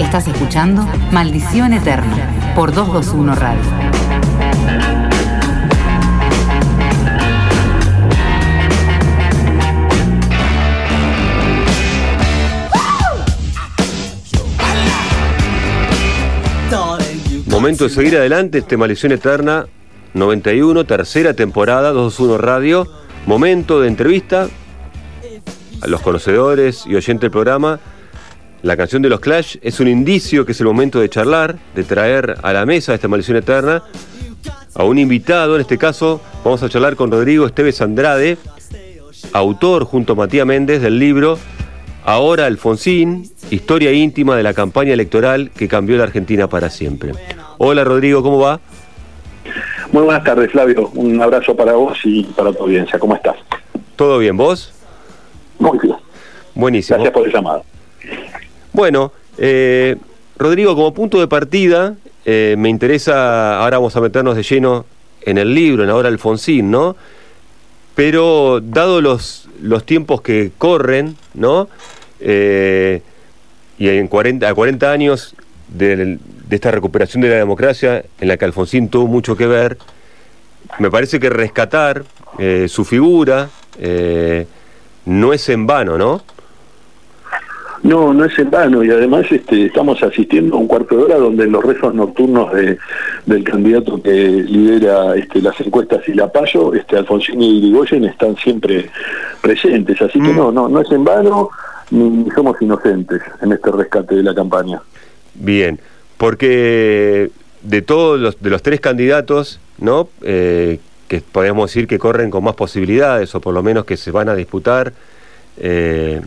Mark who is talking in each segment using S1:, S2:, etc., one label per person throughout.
S1: Estás escuchando Maldición Eterna por 221 Radio.
S2: Momento de seguir adelante, este Maldición Eterna 91, tercera temporada, 221 Radio. Momento de entrevista a los conocedores y oyentes del programa. La canción de los Clash es un indicio que es el momento de charlar, de traer a la mesa esta Maldición Eterna a un invitado. En este caso, vamos a charlar con Rodrigo Esteves Andrade, autor junto a Matías Méndez del libro Ahora Alfonsín, historia íntima de la campaña electoral que cambió la Argentina para siempre. Hola Rodrigo, ¿cómo va?
S3: Muy buenas tardes, Flavio. Un abrazo para vos y para tu audiencia. ¿Cómo estás?
S2: ¿Todo bien, vos?
S3: Muy bien.
S2: Buenísimo.
S3: Gracias por el llamado.
S2: Bueno, eh, Rodrigo, como punto de partida, eh, me interesa, ahora vamos a meternos de lleno en el libro, en Ahora Alfonsín, ¿no? Pero dado los, los tiempos que corren, ¿no? Eh, y en 40, a 40 años de, de esta recuperación de la democracia, en la que Alfonsín tuvo mucho que ver, me parece que rescatar su figura eh, no es en vano, ¿no?
S3: No, no es en vano y además este, estamos asistiendo a un cuarto de hora donde los rezos nocturnos de, del candidato que lidera este, las encuestas y la payo, este, Alfonsín y Irigoyen están siempre presentes, así que
S2: Mm.
S3: no, no, no es en vano ni somos inocentes en este rescate de la campaña.
S2: Bien, porque de todos los, de los tres candidatos, ¿no? Eh, que podemos decir que corren con más posibilidades, o por lo menos que se van a disputar eh,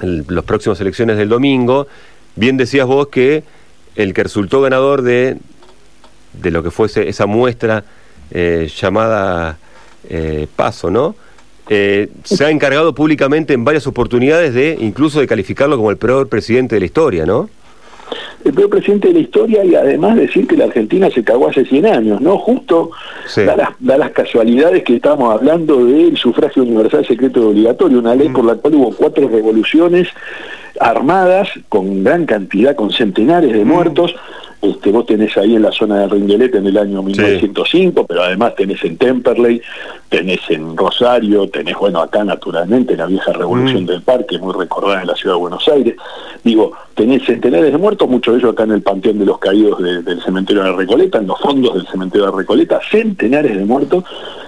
S2: el- próximas elecciones del domingo, bien decías vos que el que resultó ganador de, de lo que fuese esa muestra eh, llamada eh, Paso, ¿no? Eh, se ha encargado públicamente en varias oportunidades de incluso de calificarlo como el peor presidente de la historia, ¿no?
S3: El peor presidente de la historia y además decir que la Argentina se cagó hace 100 años, ¿no? Justo
S2: Sí.
S3: da, las, da las casualidades que estábamos hablando del sufragio universal secreto y obligatorio, una ley por la cual hubo cuatro revoluciones armadas con gran cantidad, con centenares de muertos. Este, vos tenés ahí en la zona de Ringuelet en el año 1905, pero además tenés en Temperley, tenés en Rosario, tenés, bueno, acá naturalmente la vieja revolución
S2: Mm.
S3: del parque, muy recordada en la ciudad de Buenos Aires. Digo, tenés centenares de muertos, muchos de ellos acá en el Panteón de los Caídos de- del cementerio de Recoleta, en los fondos del cementerio de Recoleta, centenares de muertos.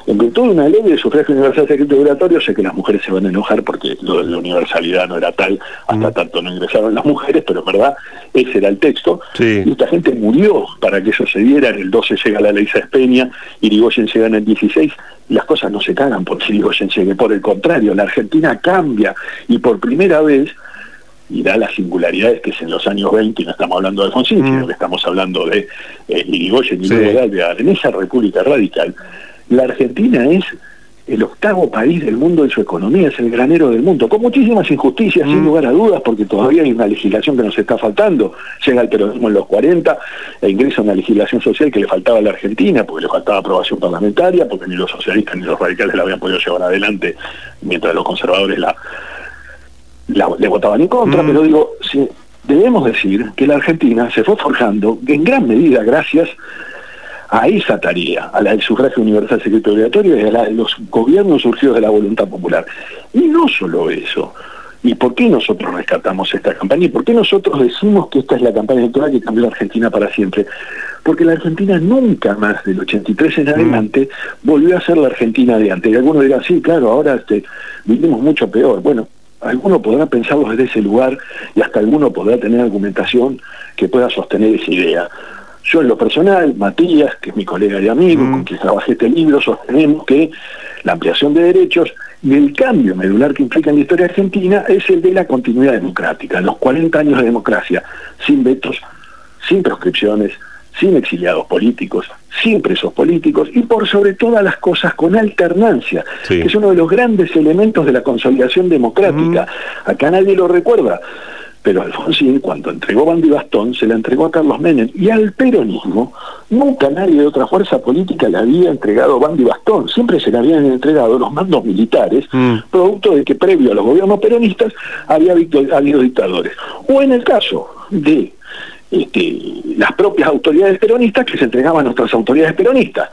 S3: En virtud de una ley de sufragio universal secreto obligatorio, sé que las mujeres se van a enojar porque lo de la universalidad no era tal, hasta
S2: Mm.
S3: tanto no ingresaron las mujeres, pero en verdad ese era el texto.
S2: Sí.
S3: Y esta gente murió para que eso se diera. En el 12 llega la ley Peña, Irigoyen llega en el 16. y Las cosas no se cagan porque Irigoyen llegue. Por el contrario, la Argentina cambia y por primera vez y da las singularidades que es en los años 20, y no estamos hablando de Alfonsín,
S2: Mm.
S3: sino que estamos hablando de eh, Irigoyen y
S2: Sí.
S3: luego de en esa república radical, la Argentina es el octavo país del mundo en su economía, es el granero del mundo, con muchísimas injusticias, sin
S2: Mm.
S3: lugar a dudas, porque todavía hay una legislación que nos está faltando. Llega el peronismo en los 40 e ingresa una legislación social que le faltaba a la Argentina, porque le faltaba aprobación parlamentaria, porque ni los socialistas ni los radicales la habían podido llevar adelante, mientras los conservadores la, la- le votaban en contra,
S2: Mm.
S3: pero digo, debemos decir que la Argentina se fue forjando en gran medida gracias a esa tarea, a la del sufragio universal secreto obligatorio y a la de los gobiernos surgidos de la voluntad popular. Y no solo eso. ¿Y por qué nosotros rescatamos esta campaña? ¿Y por qué nosotros decimos que esta es la campaña electoral que cambió la Argentina para siempre? Porque la Argentina nunca más del 83 en adelante volvió a ser la Argentina de antes. Y algunos dirán, sí, claro, ahora este, vivimos mucho peor. Bueno, alguno podrá pensarlo desde ese lugar y hasta alguno podrá tener argumentación que pueda sostener esa idea. Yo en lo personal, Matías, que es mi colega y amigo,
S2: Mm.
S3: con quien trabajé este libro, sostenemos que la ampliación de derechos y el cambio medular que implica en la historia argentina es el de la continuidad democrática, los 40 años de democracia, sin vetos, sin proscripciones, sin exiliados políticos, sin presos políticos y por sobre todas las cosas con alternancia,
S2: Sí.
S3: que es uno de los grandes elementos de la consolidación democrática. Acá nadie lo recuerda. Pero Alfonsín, cuando entregó Bandi Bastón, se la entregó a Carlos Menem. Y al peronismo, nunca nadie de otra fuerza política le había entregado Bandi Bastón. Siempre se le habían entregado los mandos militares, mm. producto de que previo a los gobiernos peronistas había habido dictadores. O en el caso de este, las propias autoridades peronistas que se entregaban a nuestras autoridades peronistas.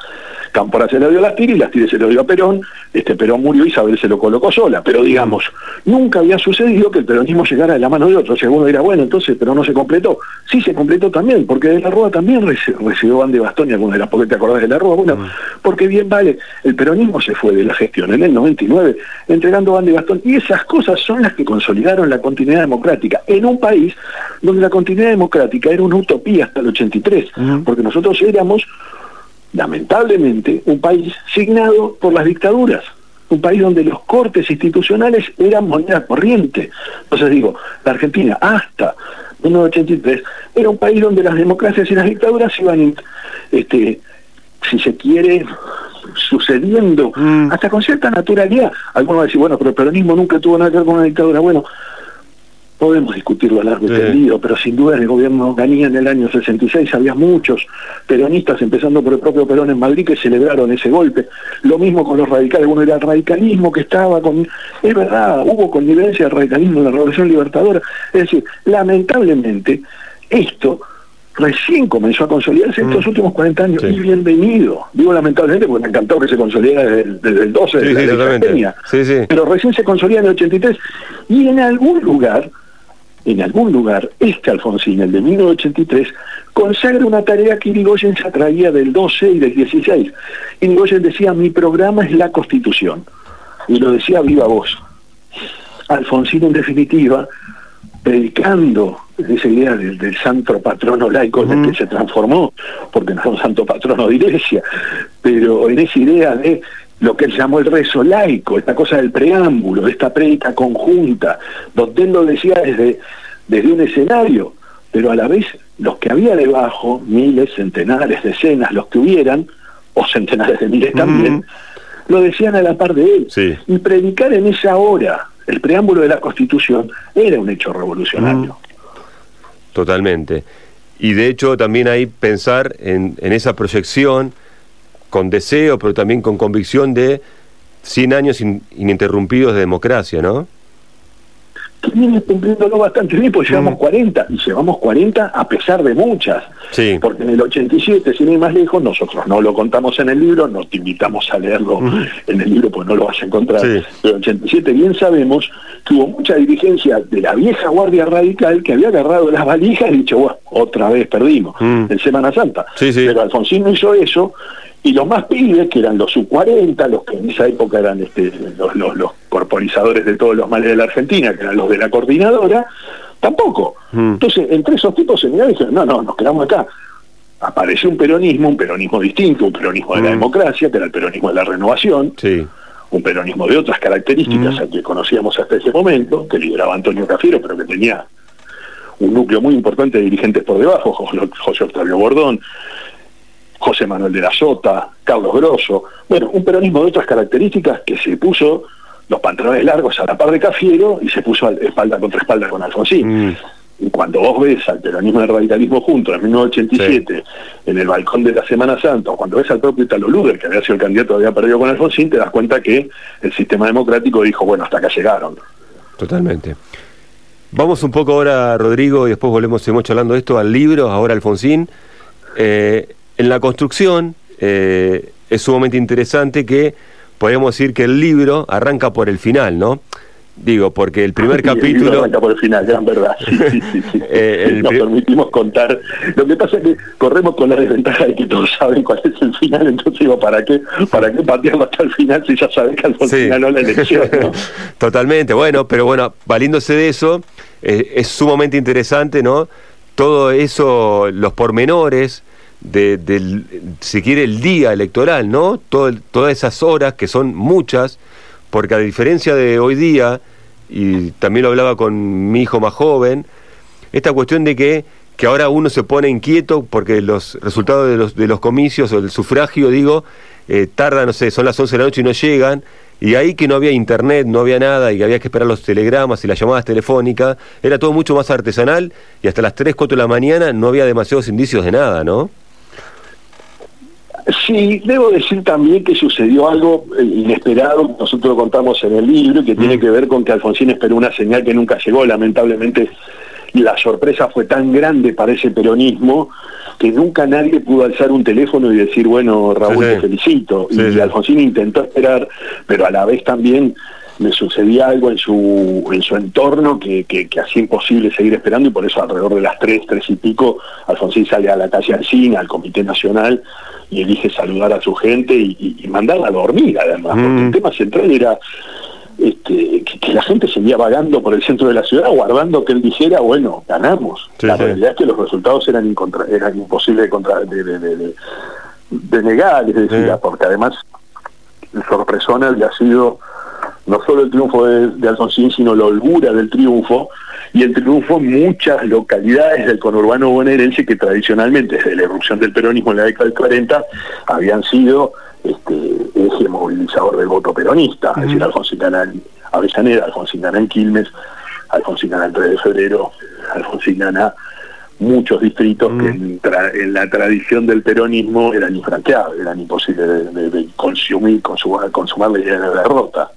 S3: Cámpora se lo dio a Lastiri, Lastiri se lo dio a Perón, este Perón murió y Isabel se lo colocó sola, pero digamos, nunca había sucedido que el peronismo llegara de la mano de otro, si alguno dirá, bueno, entonces, pero no se completó. Sí se completó también, porque de la Rúa también recibió Van de Bastón y algunos de las, ¿por te acordás de la Rúa? Bueno, mm. porque bien vale, el peronismo se fue de la gestión en el 99, entregando Van de Bastón, y esas cosas son las que consolidaron la continuidad democrática en un país donde la continuidad democrática era una utopía hasta el 83, mm. porque nosotros éramos lamentablemente, un país signado por las dictaduras, un país donde los cortes institucionales eran moneda corriente. Entonces digo, la Argentina hasta 1983 era un país donde las democracias y las dictaduras iban, este, si se quiere, sucediendo, mm. hasta con cierta naturalidad. Algunos van a decir, bueno, pero el peronismo nunca tuvo nada que ver con una dictadura. Bueno, podemos discutirlo a largo y tendido, pero sin duda en el gobierno Ganía en el año 66 había muchos peronistas, empezando por el propio Perón en Madrid, que celebraron ese golpe. Lo mismo con los radicales, uno era el radicalismo que estaba con... Es verdad, hubo connivencia del radicalismo en la Revolución Libertadora. Es decir, lamentablemente, esto recién comenzó a consolidarse estos mm. últimos 40 años y bienvenido. Digo lamentablemente porque me encantó que se consolidara desde, el 12 de la sí, pero recién se consolida en el 83 y en algún lugar en algún lugar, este Alfonsín, el de 1983, consagra una tarea que Irigoyen se atraía del 12 y del 16. Irigoyen decía, mi programa es la Constitución. Y lo decía viva voz. Alfonsín, en definitiva, predicando esa idea del, santo patrono laico en el que se transformó, porque no es un santo patrono de iglesia, pero en esa idea de lo que él llamó el rezo laico, esta cosa del preámbulo, de esta prédica conjunta, donde él lo decía desde, desde un escenario, pero a la vez los que había debajo, miles, centenares, decenas, los que hubieran, o centenares de miles también, lo decían a la par de él. Y predicar en esa hora el preámbulo de la Constitución era un hecho revolucionario.
S2: Totalmente. Y de hecho también hay pensar en, en esa proyección, con deseo, pero también con convicción de 100 años ininterrumpidos de democracia, ¿no?
S3: viene cumpliéndolo bastante bien, pues llevamos 40, mm. y llevamos 40 a pesar de muchas. Sí. Porque en el 87, sin ir más lejos, nosotros no lo contamos en el libro, no te invitamos a leerlo en el libro, pues no lo vas a encontrar. Pero en el 87 bien sabemos que hubo mucha dirigencia de la vieja Guardia Radical que había agarrado las valijas y dicho, otra vez perdimos mm. en Semana Santa. Pero Alfonsín no hizo eso y los más pibes, que eran los sub-40, los que en esa época eran este, los, los, corporizadores de todos los males de la Argentina, que eran los de la coordinadora, tampoco. Mm. Entonces, entre esos tipos se miraron y dijeron, no, no, nos quedamos acá. Apareció un peronismo, un peronismo distinto, un peronismo de la mm. democracia, que era el peronismo de la renovación, un peronismo de otras características mm. que conocíamos hasta ese momento, que lideraba Antonio Cafiero, pero que tenía un núcleo muy importante de dirigentes por debajo, José Octavio Bordón, José Manuel de la Sota, Carlos Grosso, bueno, un peronismo de otras características que se puso los pantalones largos a la par de Cafiero y se puso espalda contra espalda con Alfonsín. Mm. Y cuando vos ves al peronismo y al radicalismo juntos en 1987, en el balcón de la Semana Santa, o cuando ves al propio Italo Luder, que había sido el candidato había perdido con Alfonsín, te das cuenta que el sistema democrático dijo, bueno, hasta acá llegaron.
S2: Totalmente. Vamos un poco ahora, Rodrigo, y después volvemos, seguimos charlando de esto, al libro, ahora Alfonsín. Eh, en la construcción eh, es sumamente interesante que podemos decir que el libro arranca por el final, ¿no? Digo, porque el primer capítulo...
S3: El arranca por el final, gran verdad. Sí, sí. Eh, Nos permitimos contar. Lo que pasa es que corremos con la desventaja de que todos saben cuál es el final, entonces digo, ¿para qué, para qué patearlo hasta el final si ya sabes que al final no la elección?
S2: Totalmente, bueno, pero bueno, valiéndose de eso, eh, es sumamente interesante, ¿no? Todo eso, los pormenores, de, del, si quiere, el día electoral, ¿no? todas esas horas, que son muchas, porque a diferencia de hoy día, y también lo hablaba con mi hijo más joven, esta cuestión de que, que ahora uno se pone inquieto porque los resultados de los, de los comicios o el sufragio, digo, eh, tardan, no sé, son las 11 de la noche y no llegan, y ahí que no había internet, no había nada y que había que esperar los telegramas y las llamadas telefónicas, era todo mucho más artesanal y hasta las 3, 4 de la mañana no había demasiados indicios de nada, ¿no?
S3: Sí, debo decir también que sucedió algo eh, inesperado, nosotros lo contamos en el libro, que tiene mm. que ver con que Alfonsín esperó una señal que nunca llegó, lamentablemente la sorpresa fue tan grande para ese peronismo que nunca nadie pudo alzar un teléfono y decir, bueno, Raúl, te felicito. y Alfonsín intentó esperar, pero a la vez también le sucedía algo en su, en su entorno que, que, hacía imposible seguir esperando y por eso alrededor de las tres, tres y pico, Alfonsín sale a la calle Alcina, al Comité Nacional, y elige saludar a su gente y, mandarla a dormir además, porque el mm. tema central era este, que, la gente seguía vagando por el centro de la ciudad guardando que él dijera, bueno, ganamos. la realidad es que los resultados eran, eran imposibles de, contra, de, de, negar, es decir, porque además el sorpresona había sido no solo el triunfo de, Alfonsín, sino la holgura del triunfo, y el triunfo en muchas localidades del conurbano bonaerense que tradicionalmente, desde la erupción del peronismo en la década del 40, habían sido este, eje movilizador del voto peronista, es decir, Alfonsín Gana Avellaneda, Alfonsín en Quilmes, Alfonsín el 3 de febrero, Alfonsín Gana muchos distritos que en, la tradición del peronismo eran infranqueables, eran imposibles de, consumir, consumar, consumar la idea de la derrota.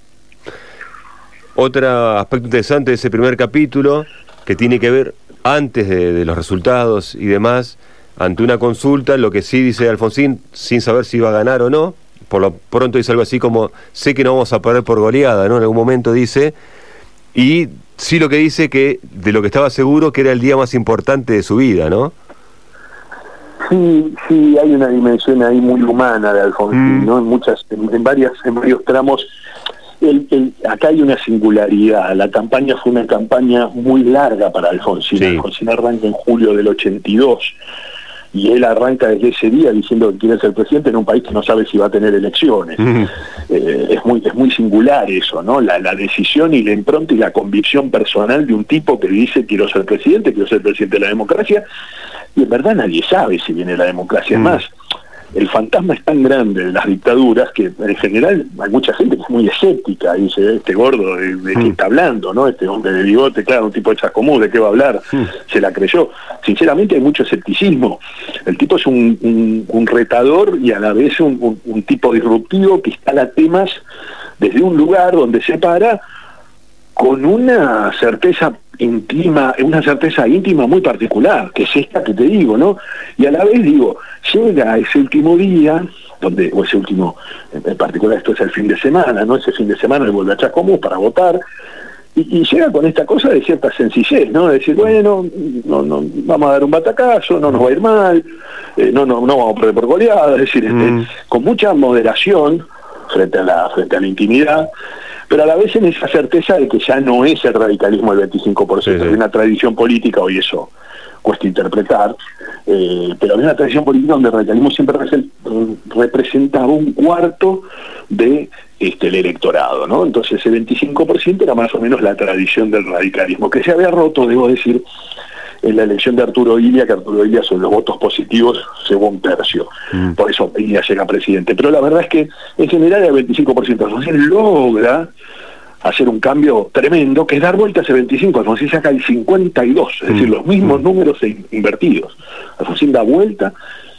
S2: Otro aspecto interesante de ese primer capítulo, que tiene que ver antes de los resultados y demás, ante una consulta, lo que sí dice Alfonsín, sin saber si iba a ganar o no, por lo pronto dice algo así como, sé que no vamos a perder por goleada, ¿no? En algún momento dice, y sí lo que dice que de lo que estaba seguro que era el día más importante de su vida, ¿no?
S3: Sí, sí, hay una dimensión ahí muy humana de Alfonsín, mm. ¿no? En muchas, en, varias, en varios tramos. El, acá hay una singularidad. La campaña fue una campaña muy larga para Alfonsín. Alfonsín arranca en julio del 82 y él arranca desde ese día diciendo que quiere ser presidente en un país que no sabe si va a tener elecciones. Eh, es, muy, es muy singular eso, ¿no? La, decisión y la impronta y la convicción personal de un tipo que dice quiero ser presidente, quiero ser presidente de la democracia, y en verdad nadie sabe si viene la democracia. Es más, el fantasma es tan grande de las dictaduras que en general hay mucha gente que es muy escéptica y dice, este gordo, ¿de, qué mm. está hablando? no Este hombre de bigote, claro, un tipo de chascomú, ¿de qué va a hablar? Mm. Se la creyó. Sinceramente hay mucho escepticismo. El tipo es un, un, retador y a la vez un, un tipo disruptivo que instala temas desde un lugar donde se para con una certeza íntima, una certeza íntima muy particular, que es esta que te digo, ¿no? Y a la vez digo, llega ese último día, donde, o ese último, en particular esto es el fin de semana, ¿no? Ese fin de semana él vuelve a Chacomús para votar, y, llega con esta cosa de cierta sencillez, ¿no? De decir, bueno, no, no, vamos a dar un batacazo, no nos va a ir mal, eh, no, no, no vamos a perder por goleada, es decir, este, mm. con mucha moderación frente a la, frente a la intimidad, pero a la vez en esa certeza de que ya no es el radicalismo el 25%, sí, una tradición política, hoy eso cuesta interpretar, eh, pero hay una tradición política donde el radicalismo siempre representaba un cuarto de este, el electorado, ¿no? Entonces ese 25% era más o menos la tradición del radicalismo, que se había roto, debo decir, en la elección de Arturo Ilia, que Arturo Ilia son los votos positivos según un tercio. Mm. Por eso Ilia llega presidente. Pero la verdad es que en general el 25%. Alfonsín logra hacer un cambio tremendo, que es dar vuelta a ese 25. Alfonsín saca el 52, es decir, mm. los mismos mm. números invertidos. Alfonsín da vuelta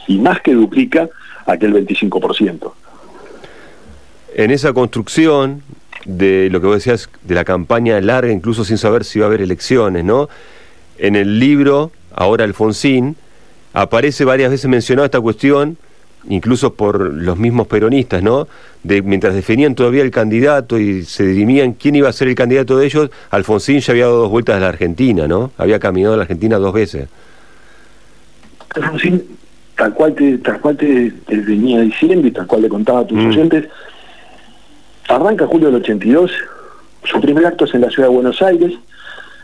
S3: y más que duplica aquel 25%.
S2: En esa construcción de lo que vos decías, de la campaña larga, incluso sin saber si va a haber elecciones, ¿no? En el libro, ahora Alfonsín, aparece varias veces mencionada esta cuestión, incluso por los mismos peronistas, ¿no? De mientras definían todavía el candidato y se dirimían quién iba a ser el candidato de ellos, Alfonsín ya había dado dos vueltas a la Argentina, ¿no? Había caminado a la Argentina dos veces.
S3: Alfonsín, tal cual te, tal cual te, venía diciendo y tal cual le contaba a tus mm. oyentes, arranca julio del 82, su primer acto es en la ciudad de Buenos Aires,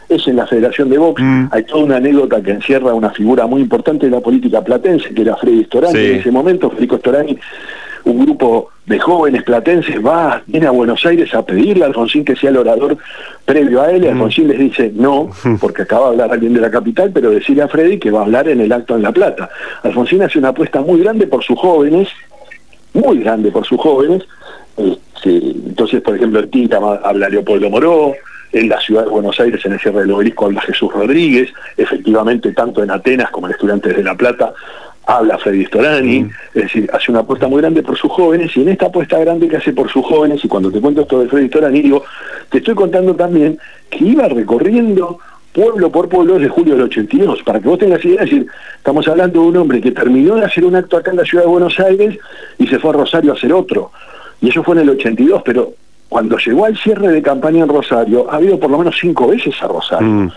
S3: es en la Federación de Box. Mm. Hay toda una anécdota que encierra una figura muy importante de la política platense, que era Freddy Storani. En ese momento, Federico Storani, un grupo de jóvenes platenses va, viene a Buenos Aires a pedirle a Alfonsín que sea el orador previo a él, y mm. Alfonsín les dice no, porque acaba de hablar alguien de la capital, pero decirle a Freddy que va a hablar en el acto en La Plata. Alfonsín hace una apuesta muy grande por sus jóvenes, muy grande por sus jóvenes, Este, entonces, por ejemplo, en Tinta habla Leopoldo Moró, en la ciudad de Buenos Aires, en el cierre del obelisco, habla Jesús Rodríguez, efectivamente, tanto en Atenas como en Estudiantes de La Plata, habla Freddy Storani, mm. es decir, hace una apuesta muy grande por sus jóvenes, y en esta apuesta grande que hace por sus jóvenes, y cuando te cuento esto de Freddy Storani, digo, te estoy contando también que iba recorriendo pueblo por pueblo desde julio del 82, para que vos tengas idea, es decir, estamos hablando de un hombre que terminó de hacer un acto acá en la ciudad de Buenos Aires y se fue a Rosario a hacer otro, y eso fue en el 82, pero cuando llegó al cierre de campaña en Rosario, ha habido por lo menos cinco veces a Rosario. Mm.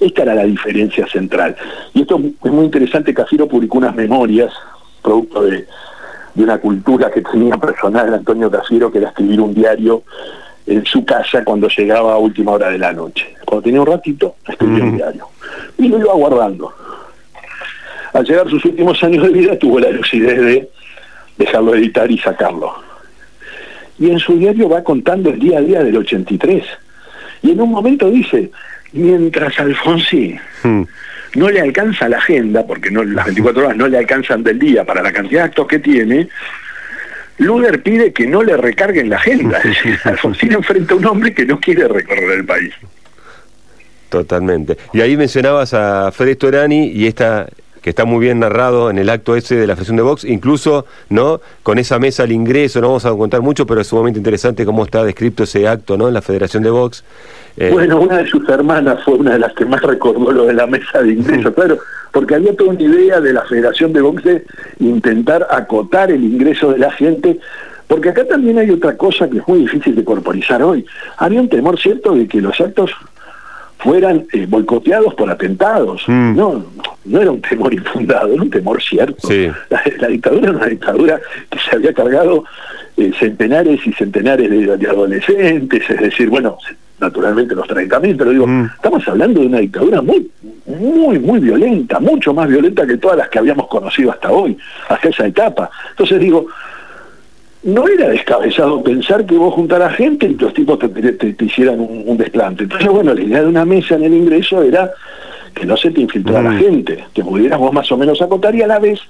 S3: Esta era la diferencia central. Y esto es muy interesante, Cafiro publicó unas memorias, producto de, una cultura que tenía personal Antonio Cafiro, que era escribir un diario en su casa cuando llegaba a última hora de la noche. Cuando tenía un ratito, escribía un mm. diario. Y lo iba guardando. Al llegar sus últimos años de vida tuvo la lucidez de dejarlo editar y sacarlo y en su diario va contando el día a día del 83. Y en un momento dice, mientras Alfonsín hmm. no le alcanza la agenda, porque no, las 24 horas no le alcanzan del día para la cantidad de actos que tiene, Luder pide que no le recarguen la agenda. Alfonsín enfrenta a un hombre que no quiere recorrer el país.
S2: Totalmente. Y ahí mencionabas a Fred Torani y esta que está muy bien narrado en el acto ese de la Federación de Vox, incluso no con esa mesa al ingreso, no vamos a contar mucho, pero es sumamente interesante cómo está descrito ese acto ¿no? en la Federación de Vox.
S3: Eh, bueno, una de sus hermanas fue una de las que más recordó lo de la mesa de ingreso, claro, porque había toda una idea de la Federación de Vox de intentar acotar el ingreso de la gente porque acá también hay otra cosa que es muy difícil de corporizar hoy. Había un temor cierto de que los actos fueran eh, boicoteados por atentados. Mm. No, no era un temor infundado, era un temor cierto. La, dictadura era una dictadura que se había cargado eh, centenares y centenares de, adolescentes, es decir, bueno, naturalmente los 30.000, pero digo, mm. estamos hablando de una dictadura muy, muy, muy violenta, mucho más violenta que todas las que habíamos conocido hasta hoy, hasta esa etapa. Entonces digo, no era descabezado pensar que vos juntaras gente y los tipos te, hicieran un, desplante. Entonces, bueno, la idea de una mesa en el ingreso era que no se te infiltrara la mm. gente, que pudieras vos más o menos acotar y a la vez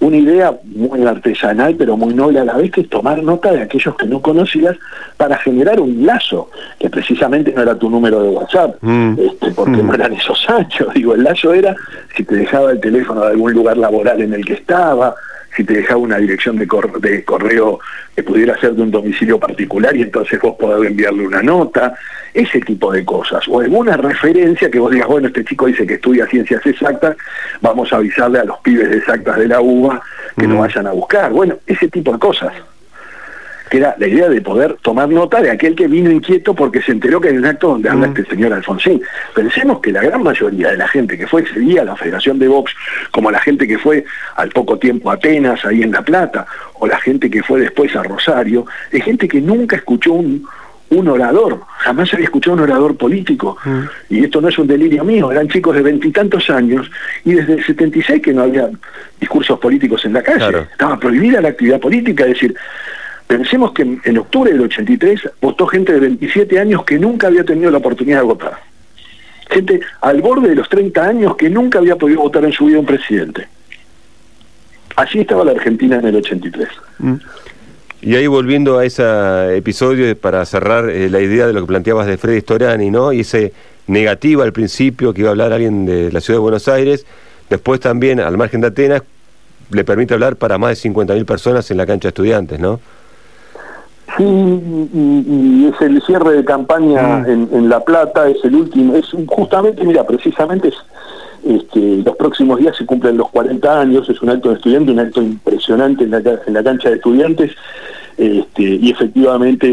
S3: una idea muy artesanal pero muy noble a la vez que es tomar nota de aquellos que no conocías para generar un lazo, que precisamente no era tu número de WhatsApp, mm. este, porque mm. no eran esos años, digo, el lazo era si te dejaba el teléfono de algún lugar laboral en el que estaba, si te dejaba una dirección de, correo que pudiera ser de un domicilio particular y entonces vos podés enviarle una nota, ese tipo de cosas. O alguna referencia que vos digas, bueno, este chico dice que estudia ciencias exactas, vamos a avisarle a los pibes exactas de la UBA que lo vayan a buscar. Bueno, ese tipo de cosas que era la idea de poder tomar nota de aquel que vino inquieto porque se enteró que hay un acto donde habla mm. este señor Alfonsín. Pensemos que la gran mayoría de la gente que fue ese día a la Federación de Vox, como la gente que fue al poco tiempo a Atenas, ahí en La Plata, o la gente que fue después a Rosario, es gente que nunca escuchó un, orador, jamás había escuchado un orador político. Mm. Y esto no es un delirio mío, eran chicos de veintitantos años y desde el 76 que no había discursos políticos en la calle. Estaba prohibida la actividad política, es decir, Pensemos que en, octubre del 83 votó gente de 27 años que nunca había tenido la oportunidad de votar. Gente al borde de los 30 años que nunca había podido votar en su vida un presidente. Así estaba la Argentina en el 83. Mm.
S2: Y ahí volviendo a ese episodio para cerrar eh, la idea de lo que planteabas de Freddy Storani, ¿no? Y ese negativa al principio que iba a hablar alguien de la ciudad de Buenos Aires, después también al margen de Atenas le permite hablar para más de 50.000 personas en la cancha de estudiantes, ¿no?
S3: Sí, y, es el cierre de campaña mm. en, La Plata, es el último, es justamente, mira, precisamente es, este, los próximos días se cumplen los 40 años, es un acto de estudiante, un acto impresionante en la, en la cancha de estudiantes, este, y efectivamente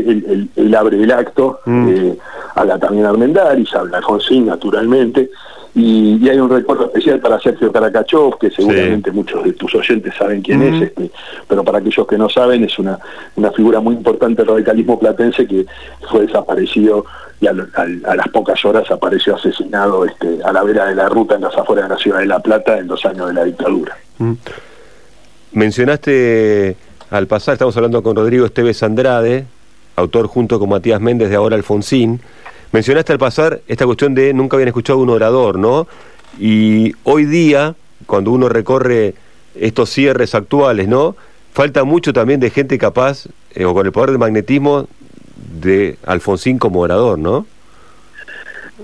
S3: él, abre el acto, mm. eh, habla también Armendáriz, habla Alfonsín naturalmente, y, hay un recuerdo especial para Sergio Caracachov, que seguramente muchos de tus oyentes saben quién es, este, pero para aquellos que no saben, es una, una figura muy importante del radicalismo platense que fue desaparecido y a, las pocas horas apareció asesinado este, a la vera de la ruta en las afueras de la ciudad de La Plata en los años de la dictadura.
S2: Mencionaste al pasar, estamos hablando con Rodrigo Esteves Andrade, autor junto con Matías Méndez de Ahora Alfonsín, Mencionaste al pasar esta cuestión de nunca habían escuchado un orador, ¿no? Y hoy día, cuando uno recorre estos cierres actuales, ¿no? Falta mucho también de gente capaz eh, o con el poder del magnetismo de Alfonsín como orador, ¿no?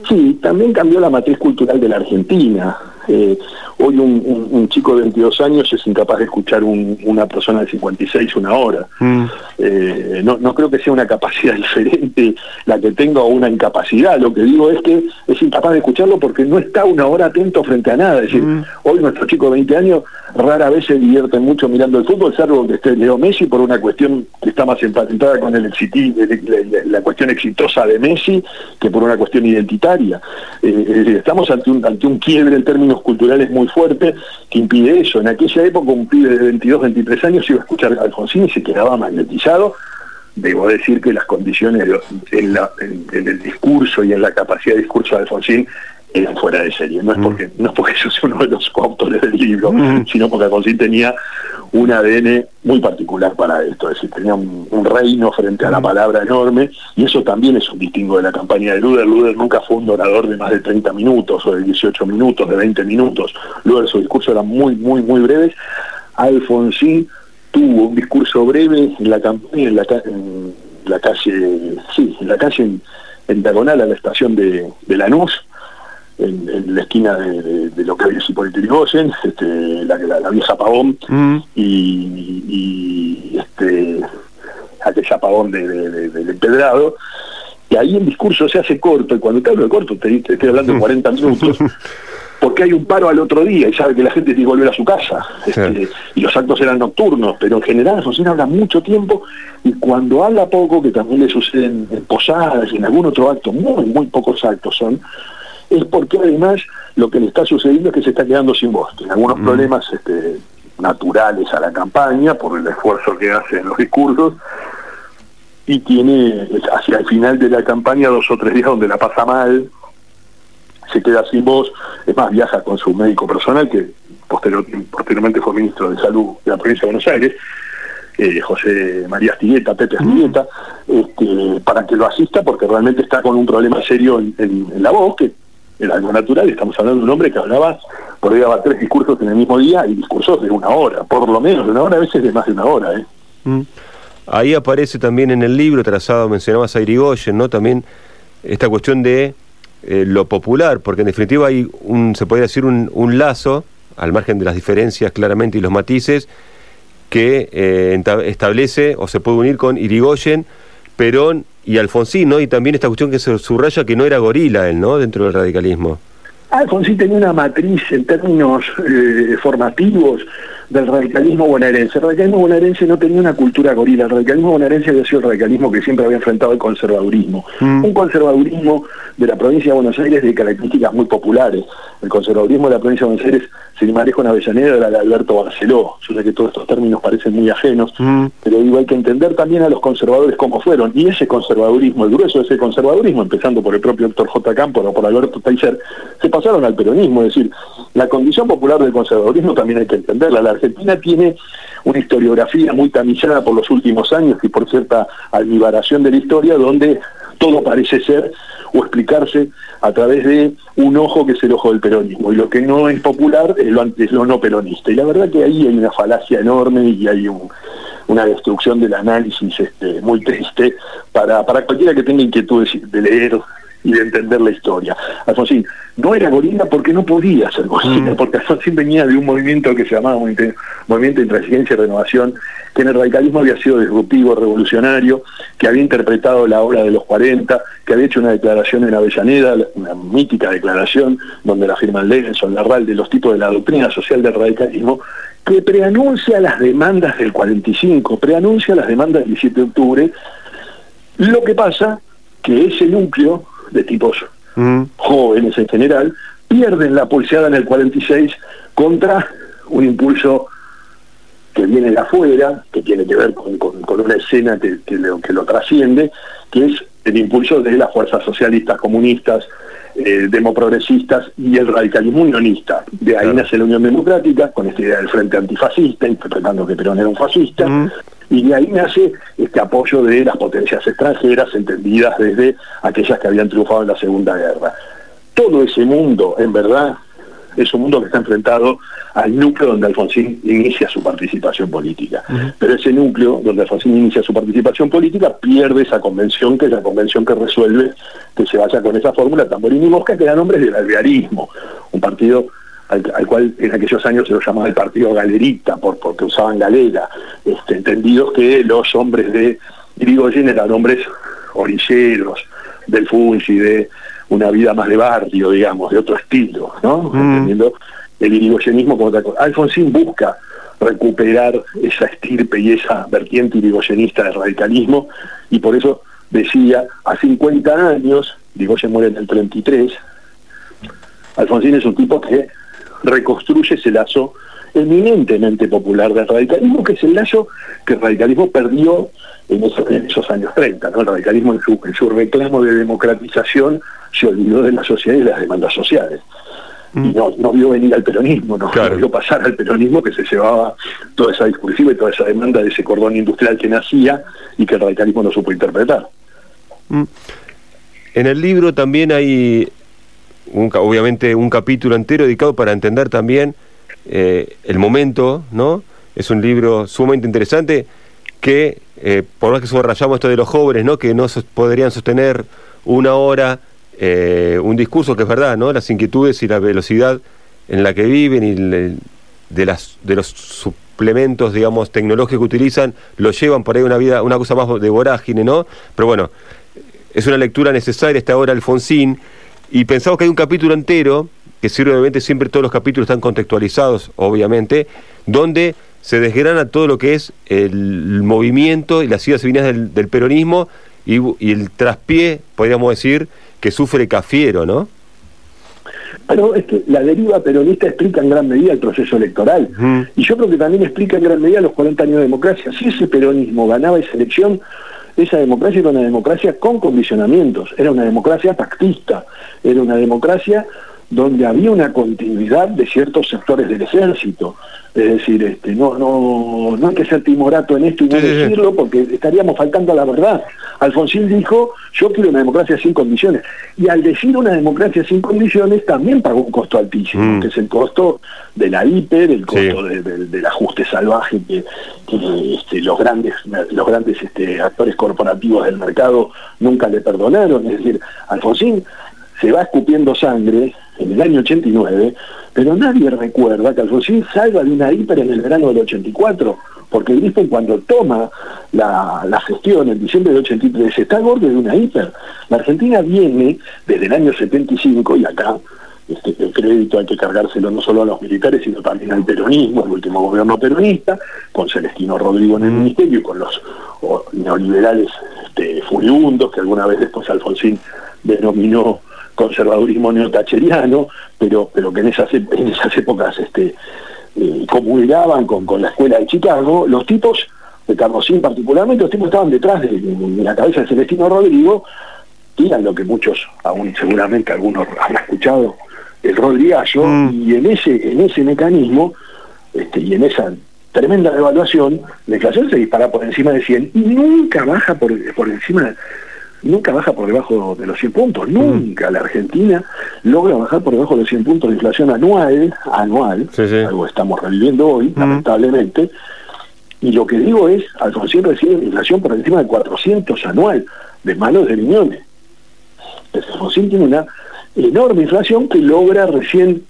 S3: Sí, también cambió la matriz cultural de la Argentina. Eh, hoy un, chico de 22 años es incapaz de escuchar una persona de 56 una hora. Mm. Eh, no, no creo que sea una capacidad diferente la que tenga o una incapacidad. Lo que digo es que es incapaz de escucharlo porque no está una hora atento frente a nada. Es decir, mm. hoy nuestro chico de 20 años rara vez se divierte mucho mirando el fútbol, salvo que esté Leo Messi por una cuestión que está más emparentada con el la, la, cuestión exitosa de Messi que por una cuestión identitaria. Eh, estamos ante un, ante un quiebre en términos culturales muy fuerte que impide eso. En aquella época un pibe de 22, 23 años iba a escuchar a Alfonsín y se quedaba magnetizado. Debo decir que las condiciones en, el discurso y en la capacidad de discurso de Alfonsín eran fuera de serie. No es mm. porque, no es porque yo sea uno de los coautores del libro, mm. sino porque Alfonsín tenía un ADN muy particular para esto, es decir, tenía un, reino frente a la mm. palabra enorme, y eso también es un distingo de la campaña de Luder. Luder nunca fue un orador de más de 30 minutos, o de 18 minutos, de 20 minutos. Luder, su discurso era muy, muy, muy breves. Alfonsín tuvo un discurso breve en la campaña, en la, calle, sí, en la calle en, diagonal a la estación de, de Lanús, en, la esquina de, lo que había Hipólito Yrigoyen, este, la, la, vieja Pavón, mm. y, este, aquella Pavón del empedrado, y ahí el discurso se hace corto, y cuando te hablo de corto te, estoy hablando de 40 minutos, porque hay un paro al otro día y sabe que la gente tiene que volver a su casa, este, y los actos eran nocturnos, pero en general Alfonsín habla mucho tiempo, y cuando habla poco, que también le suceden en posadas y en algún otro acto, muy, muy pocos actos son, es porque además lo que le está sucediendo es que se está quedando sin voz. Tiene algunos mm. problemas este, naturales a la campaña por el esfuerzo que hace en los discursos y tiene hacia el final de la campaña dos o tres días donde la pasa mal, se queda sin voz, es más, viaja con su médico personal que posteriormente fue ministro de Salud de la provincia de Buenos Aires, eh, José María Astigueta, Pepe mm. Astigueta, este, para que lo asista porque realmente está con un problema serio en la voz, que era algo natural, estamos hablando de un hombre que hablaba, por ahí daba tres discursos en el mismo día y discursos de una hora, por lo menos de una hora, a veces de más de una hora. ¿eh? Mm.
S2: Ahí aparece también en el libro trazado, mencionabas a Irigoyen, ¿no? También esta cuestión de eh, lo popular, porque en definitiva hay un, se podría decir, un, lazo, al margen de las diferencias claramente y los matices, que eh, establece o se puede unir con Irigoyen, Perón y Alfonsín, ¿no? Y también esta cuestión que se subraya que no era gorila él, ¿no? Dentro del radicalismo.
S3: Alfonsín tenía una matriz en términos eh, formativos del radicalismo bonaerense. El radicalismo bonaerense no tenía una cultura gorila, el radicalismo bonaerense había sido el radicalismo que siempre había enfrentado el conservadurismo. Mm. Un conservadurismo de la provincia de Buenos Aires de características muy populares. El conservadurismo de la provincia de Buenos Aires, sin maneja en Avellaneda, era de Alberto Barceló. Yo sé que todos estos términos parecen muy ajenos, mm. pero digo, hay que entender también a los conservadores cómo fueron. Y ese conservadurismo, el grueso de ese conservadurismo, empezando por el propio Héctor J. Campos o por Alberto Taiser, se pasaron al peronismo. Es decir, la condición popular del conservadurismo también hay que entenderla. La Argentina tiene una historiografía muy tamizada por los últimos años y por cierta almibaración de la historia, donde todo parece ser o explicarse a través de un ojo que es el ojo del peronismo. Y lo que no es popular es lo, es lo no peronista. Y la verdad que ahí hay una falacia enorme y hay una destrucción del análisis este, muy triste para, para cualquiera que tenga inquietud de leer y de entender la historia. Alfonsín no era gorila porque no podía ser gorila, mm. porque Alfonsín venía de un movimiento que se llamaba Movimiento de Intransigencia y Renovación, que en el radicalismo había sido disruptivo, revolucionario, que había interpretado la obra de los 40, que había hecho una declaración en Avellaneda, una mítica declaración, donde la firma Levenson, Larral, de los tipos de la doctrina social del radicalismo, que preanuncia las demandas del 45, preanuncia las demandas del 17 de octubre, lo que pasa que ese núcleo de tipos jóvenes en general, pierden la pulseada en el 46 contra un impulso que viene de afuera, que tiene que ver con, una escena que, lo, que lo trasciende, que es el impulso de las fuerzas socialistas, comunistas, eh, demoprogresistas y el radicalismo unionista. De ahí nace la Unión Democrática, con esta idea del Frente Antifascista, interpretando que Perón era un fascista, y de ahí nace este apoyo de las potencias extranjeras, entendidas desde aquellas que habían triunfado en la Segunda Guerra. Todo ese mundo, en verdad, es un mundo que está enfrentado al núcleo donde Alfonsín inicia su participación política. Pero ese núcleo donde Alfonsín inicia su participación política pierde esa convención, que es la convención que resuelve que se vaya con esa fórmula Tamborín y Mosca, que da nombres del alvearismo, un partido al, cual en aquellos años se lo llamaba el partido galerita, por, porque usaban galera, este, entendidos que los hombres de Irigoyen eran hombres orilleros, del Fungi, de una vida más de barrio, digamos, de otro estilo, ¿no? Mm. Entendiendo el irigoyenismo como otra cosa. Alfonsín busca recuperar esa estirpe y esa vertiente irigoyenista del radicalismo y por eso decía, a 50 años, Irigoyen muere en el 33, Alfonsín es un tipo que reconstruye ese lazo eminentemente popular del radicalismo, que es el lazo que el radicalismo perdió en esos, años 30. ¿no? El radicalismo en su, en su reclamo de democratización se olvidó de la sociedad y de las demandas sociales. Y mm. no, no vio venir al peronismo, no, vio pasar al peronismo que se llevaba toda esa discursiva y toda esa demanda de ese cordón industrial que nacía y que el radicalismo no supo interpretar.
S2: Mm. En el libro también hay, obviamente, un capítulo entero dedicado para entender también eh, el momento, ¿no? Es un libro sumamente interesante que, eh, por más que subrayamos esto de los jóvenes, ¿no? Que no podrían sostener una hora eh, un discurso que es verdad, ¿no? Las inquietudes y la velocidad en la que viven y de, las, de los suplementos, digamos, tecnológicos que utilizan, lo llevan por ahí una vida, una cosa más de vorágine, ¿no? Pero bueno, es una lectura necesaria esta hora Alfonsín, y pensamos que hay un capítulo entero, que sirve obviamente siempre todos los capítulos están contextualizados, obviamente, donde se desgrana todo lo que es el movimiento y las idas y venidas del, peronismo y, y el traspié, podríamos decir, que sufre Cafiero, ¿no?
S3: Pero es que la deriva peronista explica en gran medida el proceso electoral. Y yo creo que también explica en gran medida los 40 años de democracia. Si ese peronismo ganaba esa elección, esa democracia era una democracia con condicionamientos, era una democracia pactista, era una democracia donde había una continuidad de ciertos sectores del ejército. Es decir, este, no, no, no hay que ser timorato en esto y no decirlo porque estaríamos faltando a la verdad. Alfonsín dijo, yo quiero una democracia sin condiciones. Y al decir una democracia sin condiciones también pagó un costo altísimo, mm. que es el costo de la hiper, el costo del ajuste salvaje que, este, los grandes, los grandes este, actores corporativos del mercado nunca le perdonaron. Es decir, Alfonsín se va escupiendo sangre en el año 89, pero nadie recuerda que Alfonsín salga de una hiper en el verano del 84, porque Griffin cuando toma la, gestión en diciembre del 83 está al borde de una hiper. La Argentina viene desde el año 75 y acá este, el crédito hay que cargárselo no solo a los militares, sino también al peronismo, el último gobierno peronista, con Celestino Rodrigo en el ministerio y con los neoliberales este, furibundos que alguna vez después Alfonsín denominó conservadurismo neotacheriano, pero, pero que en esas, en esas épocas este, eh, comulgaban con, con la escuela de Chicago, los tipos, de Carlosín particularmente, los tipos estaban detrás de, la cabeza de Celestino Rodrigo, eran lo que muchos, aún seguramente algunos han escuchado, el Rodrigallo, mm. y en ese, en ese mecanismo, este, y en esa tremenda devaluación, la inflación se dispara por encima de 100 y nunca baja por, por encima nunca baja por debajo de los 100 puntos, nunca. La Argentina logra bajar por debajo de los 100 puntos de inflación anual, anual, algo estamos reviviendo hoy, lamentablemente, y lo que digo es, Alfonsín recibe inflación por encima de 400 anual, de manos de Viñones. Alfonsín tiene una enorme inflación que logra recién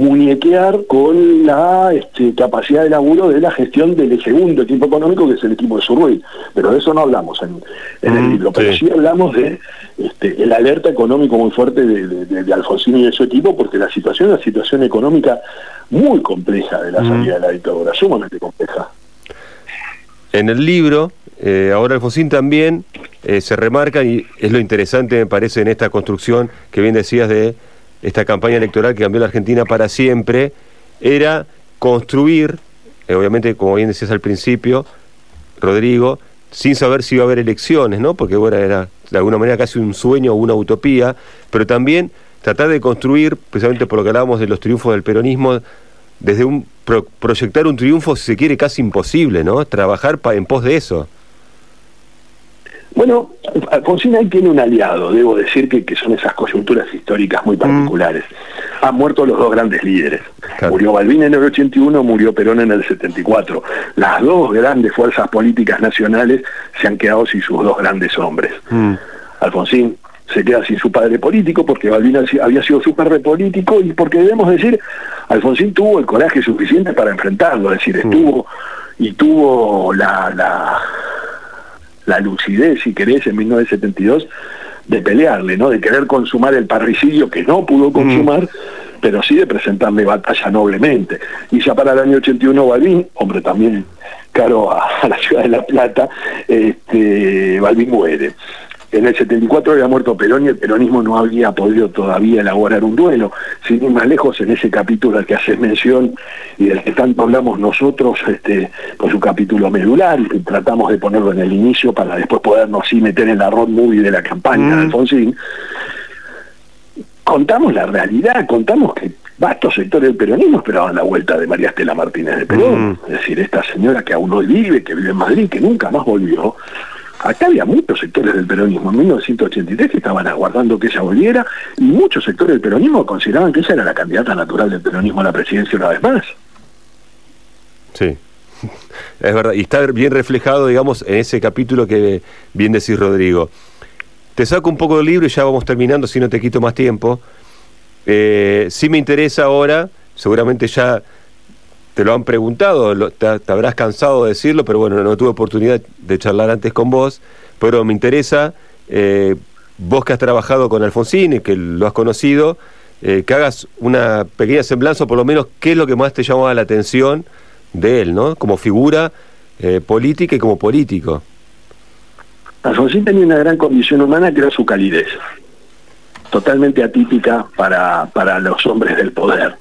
S3: muñequear con la este, capacidad de laburo de la gestión del segundo equipo económico, que es el equipo de Surruey. Pero de eso no hablamos en, el mm, libro, pero sí. hablamos de este, el alerta económico muy fuerte de, Alfonsín y de su equipo, porque la situación es una situación económica muy compleja de la mm. salida de la dictadura, sumamente compleja.
S2: En el libro, eh, ahora Alfonsín también eh, se remarca, y es lo interesante me parece en esta construcción que bien decías de esta campaña electoral que cambió la Argentina para siempre, era construir, eh, obviamente, como bien decías al principio, Rodrigo, sin saber si iba a haber elecciones, ¿no? Porque bueno, era de alguna manera casi un sueño o una utopía, pero también tratar de construir, precisamente por lo que hablábamos de los triunfos del peronismo, desde un proyectar un triunfo, si se quiere, casi imposible, ¿no? Trabajar en pos de eso.
S3: Bueno, Alfonsín ahí tiene un aliado, debo decir que, que son esas coyunturas históricas muy particulares. han muerto los dos grandes líderes. Murió Balbín en el 81, murió Perón en el 74. Las dos grandes fuerzas políticas nacionales se han quedado sin sus dos grandes hombres. Mm. Alfonsín se queda sin su padre político porque Balbín había sido su padre político y porque debemos decir, Alfonsín tuvo el coraje suficiente para enfrentarlo, es decir, mm. estuvo y tuvo la, la, la lucidez, si querés, en 1972 de pelearle, ¿no? De querer consumar el parricidio que no pudo consumar, pero sí de presentarle batalla noblemente. Y ya para el año 81 Balbín, hombre también caro a, a la ciudad de La Plata, este, Balbín muere. En el 74 había muerto Perón y el peronismo no había podido todavía elaborar un duelo. Sin ir más lejos, en ese capítulo al que haces mención y del que tanto hablamos nosotros, este, pues un capítulo medular, y tratamos de ponerlo en el inicio para después podernos así meter en la road movie de la campaña de mm. Alfonsín, contamos la realidad, contamos que vastos sectores del peronismo esperaban la vuelta de María Estela Martínez de Perón. Mm. Es decir, esta señora que aún hoy vive, que vive en Madrid, que nunca más volvió, Acá había muchos sectores del peronismo en 1983 que estaban aguardando que ella volviera y muchos sectores del peronismo consideraban que ella era la candidata natural del peronismo a la presidencia una vez más.
S2: Sí, es verdad, y está bien reflejado, digamos, en ese capítulo que bien decís, Rodrigo. Te saco un poco del libro y ya vamos terminando, si no te quito más tiempo. Eh, sí me interesa ahora, seguramente ya te lo han preguntado, te, habrás cansado de decirlo, pero bueno, no tuve oportunidad de charlar antes con vos, pero me interesa, eh, vos que has trabajado con Alfonsín y que lo has conocido, eh, que hagas una pequeña semblanza, por lo menos, qué es lo que más te llamaba la atención de él, ¿no? Como figura eh, política y como político.
S3: Alfonsín tenía una gran condición humana que era su calidez, totalmente atípica para, para los hombres del poder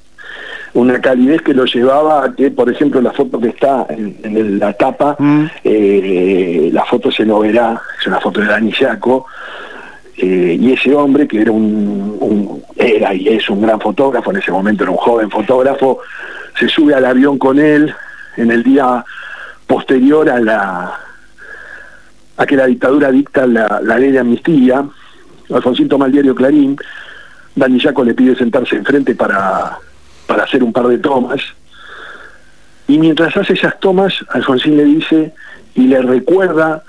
S3: una calidez que lo llevaba a que, por ejemplo, la foto que está en, la tapa, mm. eh, la foto se no verá, es una foto de Dani Yaco, eh, y ese hombre que era un, era y es un gran fotógrafo, en ese momento era un joven fotógrafo, se sube al avión con él en el día posterior a la a que la dictadura dicta la, ley de amnistía, Alfonsín toma el diario Clarín, Dani Yaco le pide sentarse enfrente para para hacer un par de tomas. Y mientras hace esas tomas, Alfonsín le dice y le recuerda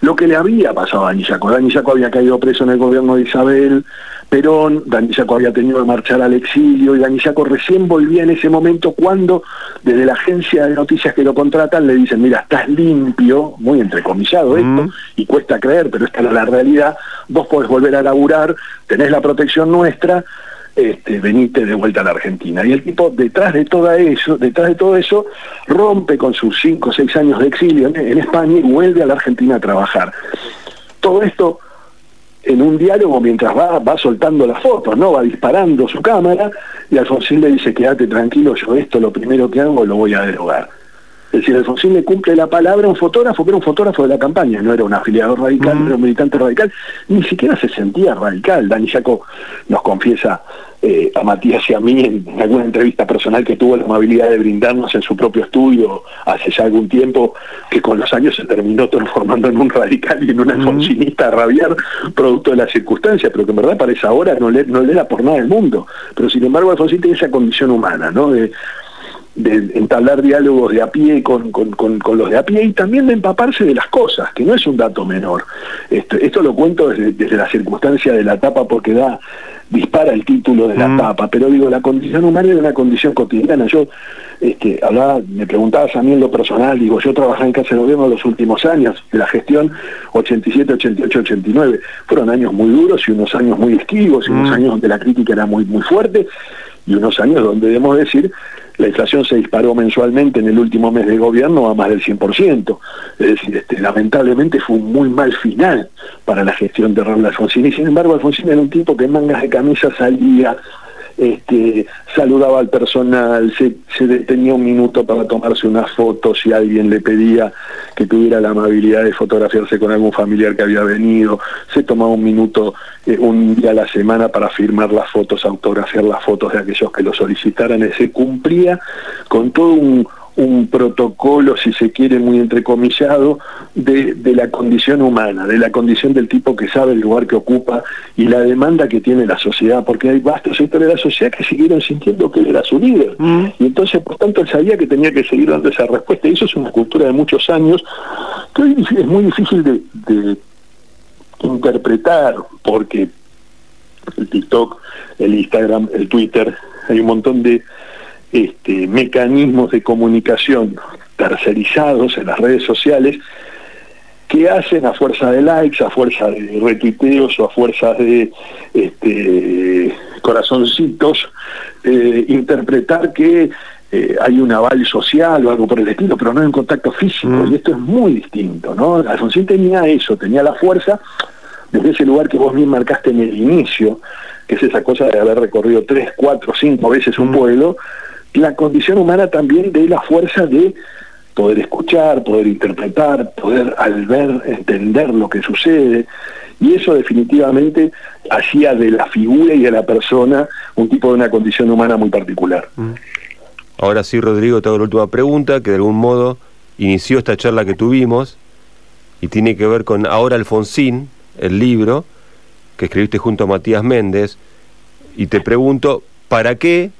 S3: lo que le había pasado a Danillaco. Danillaco había caído preso en el gobierno de Isabel, Perón, Danillaco había tenido que marchar al exilio y Danillaco recién volvía en ese momento cuando desde la agencia de noticias que lo contratan le dicen, mira, estás limpio, muy entrecomillado esto, y cuesta creer, pero esta es la realidad, vos podés volver a laburar, tenés la protección nuestra, este, venite de vuelta a la Argentina. Y el tipo, detrás de todo eso, detrás de todo eso, rompe con sus cinco o seis años de exilio en, España y vuelve a la Argentina a trabajar. Todo esto en un diálogo mientras va, va soltando las fotos, ¿no? Va disparando su cámara y Alfonsín le dice, quédate tranquilo, yo esto lo primero que hago lo voy a derogar. Es decir, Alfonsín le cumple la palabra a un fotógrafo, pero un fotógrafo de la campaña, no era un afiliado radical, no era un militante radical, ni siquiera se sentía radical. Dani Jaco nos confiesa eh, a Matías y a mí en alguna entrevista personal que tuvo la amabilidad de brindarnos en su propio estudio hace ya algún tiempo, que con los años se terminó transformando en un radical y en un alfonsinista a rabiar, producto de las circunstancias, pero que en verdad para esa hora no le, no le era por nada el mundo. Pero sin embargo Alfonsín tiene esa condición humana, ¿no? De, de entablar diálogos de a pie con, con, los de a pie y también de empaparse de las cosas, que no es un dato menor. Esto, esto lo cuento desde, la circunstancia de la tapa porque da dispara el título de la mm. tapa, pero digo, la condición humana es una condición cotidiana. Yo este, hablaba, me preguntabas a mí en lo personal, digo, yo trabajé en Casa de Gobierno los últimos años, de la gestión 87, 88, 89. Fueron años muy duros y unos años muy esquivos, y unos mm. años donde la crítica era muy, muy fuerte, y unos años donde debemos decir la inflación se disparó mensualmente en el último mes de gobierno a más del 100%. Es decir, este, lamentablemente fue un muy mal final para la gestión de Raúl Alfonsín. Y sin embargo, Alfonsín era un tipo que mangas de camisa salía este, saludaba al personal, se, detenía un minuto para tomarse una foto si alguien le pedía que tuviera la amabilidad de fotografiarse con algún familiar que había venido, se tomaba un minuto eh, un día a la semana para firmar las fotos, autografiar las fotos de aquellos que lo solicitaran, se cumplía con todo un, un protocolo, si se quiere, muy entrecomillado, de, de, la condición humana, de la condición del tipo que sabe el lugar que ocupa y la demanda que tiene la sociedad, porque hay vastos sectores de la sociedad que siguieron sintiendo que él era su líder. Mm. Y entonces, por tanto, él sabía que tenía que seguir dando esa respuesta. Y eso es una cultura de muchos años que hoy es muy difícil de, de interpretar, porque el TikTok, el Instagram, el Twitter, hay un montón de este, mecanismos de comunicación tercerizados en las redes sociales que hacen a fuerza de likes, a fuerza de retuiteos o a fuerza de este, corazoncitos, eh, interpretar que eh, hay un aval social o algo por el estilo, pero no hay un contacto físico, mm. y esto es muy distinto, ¿no? Alfonsín tenía eso, tenía la fuerza desde ese lugar que vos bien marcaste en el inicio, que es esa cosa de haber recorrido tres, cuatro, cinco veces un mm. La condición humana también de la fuerza de poder escuchar, poder interpretar, poder al ver, entender lo que sucede, y eso definitivamente hacía de la figura y de la persona un tipo de una condición humana muy particular. Mm.
S2: Ahora sí, Rodrigo, te hago la última pregunta, que de algún modo inició esta charla que tuvimos y tiene que ver con Ahora Alfonsín, el libro que escribiste junto a Matías Méndez, y te pregunto, ¿para qué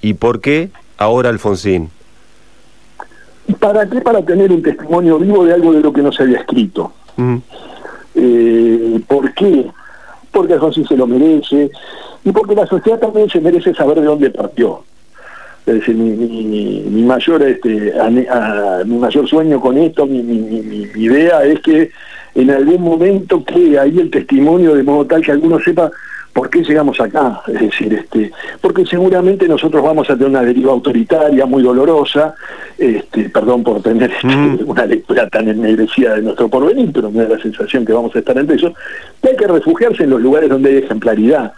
S2: y por qué ahora Alfonsín?
S3: ¿Para qué? Para tener un testimonio vivo de algo de lo que no se había escrito. Eh, ¿Por qué? Porque Alfonsín se lo merece y porque la sociedad también se merece saber de dónde partió. Es decir, mi, mayor este, mi mayor sueño con esto, mi, mi idea es que en algún momento quede ahí el testimonio de modo tal que alguno sepa ¿Por qué llegamos acá? Es decir, este, porque seguramente nosotros vamos a tener una deriva autoritaria muy dolorosa, este, perdón por tener este, mm. una lectura tan ennegrecida de nuestro porvenir, pero me da la sensación que vamos a estar entre eso, que hay que refugiarse en los lugares donde hay ejemplaridad.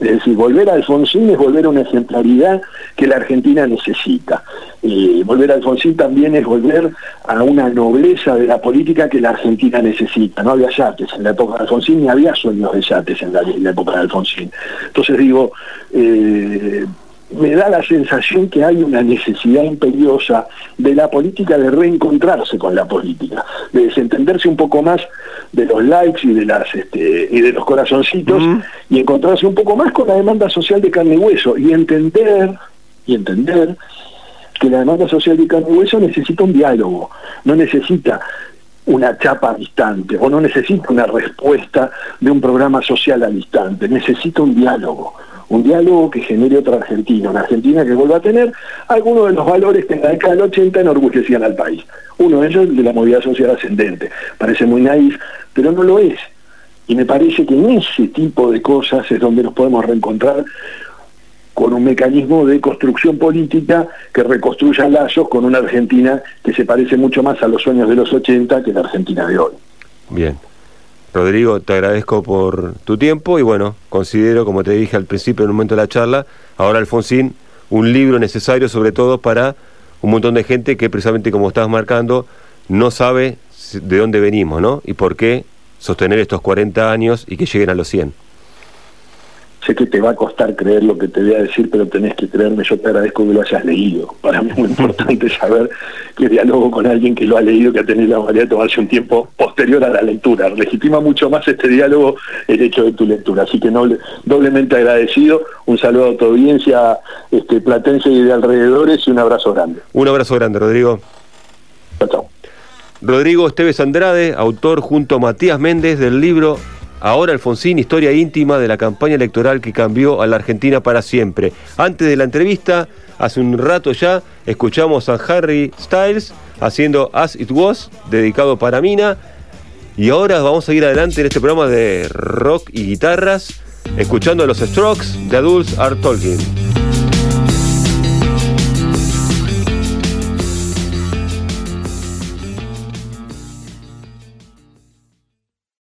S3: Es decir, volver a Alfonsín es volver a una ejemplaridad que la Argentina necesita. volver a Alfonsín también es volver a una nobleza de la política que la Argentina necesita. No había yates en la época de Alfonsín, ni había sueños de yates en la, en la época de Alfonsín. Entonces digo, eh, me da la sensación que hay una necesidad imperiosa de la política de reencontrarse con la política, de desentenderse un poco más de los likes y de las este, y de los corazoncitos y encontrarse un poco más con la demanda social de carne y hueso y entender y entender que la demanda social de carne y hueso necesita un diálogo, no necesita una chapa distante o no necesita una respuesta de un programa social al instante, necesita un diálogo, un diálogo que genere otra Argentina, una Argentina que vuelva a tener algunos de los valores que en la década del 80 enorgullecían al país. Uno de ellos el de la movilidad social ascendente. Parece muy naif, pero no lo es. Y me parece que en ese tipo de cosas es donde nos podemos reencontrar con un mecanismo de construcción política que reconstruya lazos con una Argentina que se parece mucho más a los sueños de los 80 que la Argentina de hoy.
S2: Bien. Rodrigo, te agradezco por tu tiempo y bueno, considero, como te dije al principio en un momento de la charla, ahora Alfonsín, un libro necesario sobre todo para un montón de gente que precisamente como estás marcando, no sabe de dónde venimos, ¿no? Y por qué sostener estos 40 años y que lleguen a los 100
S3: sé que te va a costar creer lo que te voy a decir, pero tenés que creerme, yo te agradezco que lo hayas leído. Para mí es muy importante saber que diálogo con alguien que lo ha leído, que ha tenido la valía de tomarse un tiempo posterior a la lectura. Legitima mucho más este diálogo el hecho de tu lectura. Así que doblemente agradecido, un saludo a tu audiencia este, platense y de alrededores y un abrazo grande.
S2: Un abrazo grande, Rodrigo.
S3: Chao, chao.
S2: Rodrigo Esteves Andrade, autor junto a Matías Méndez del libro Ahora Alfonsín, historia íntima de la campaña electoral que cambió a la Argentina para siempre. Antes de la entrevista, hace un rato ya, escuchamos a Harry Styles haciendo As It Was, dedicado para Mina. Y ahora vamos a ir adelante en este programa de rock y guitarras, escuchando a los Strokes de Adults Are Talking.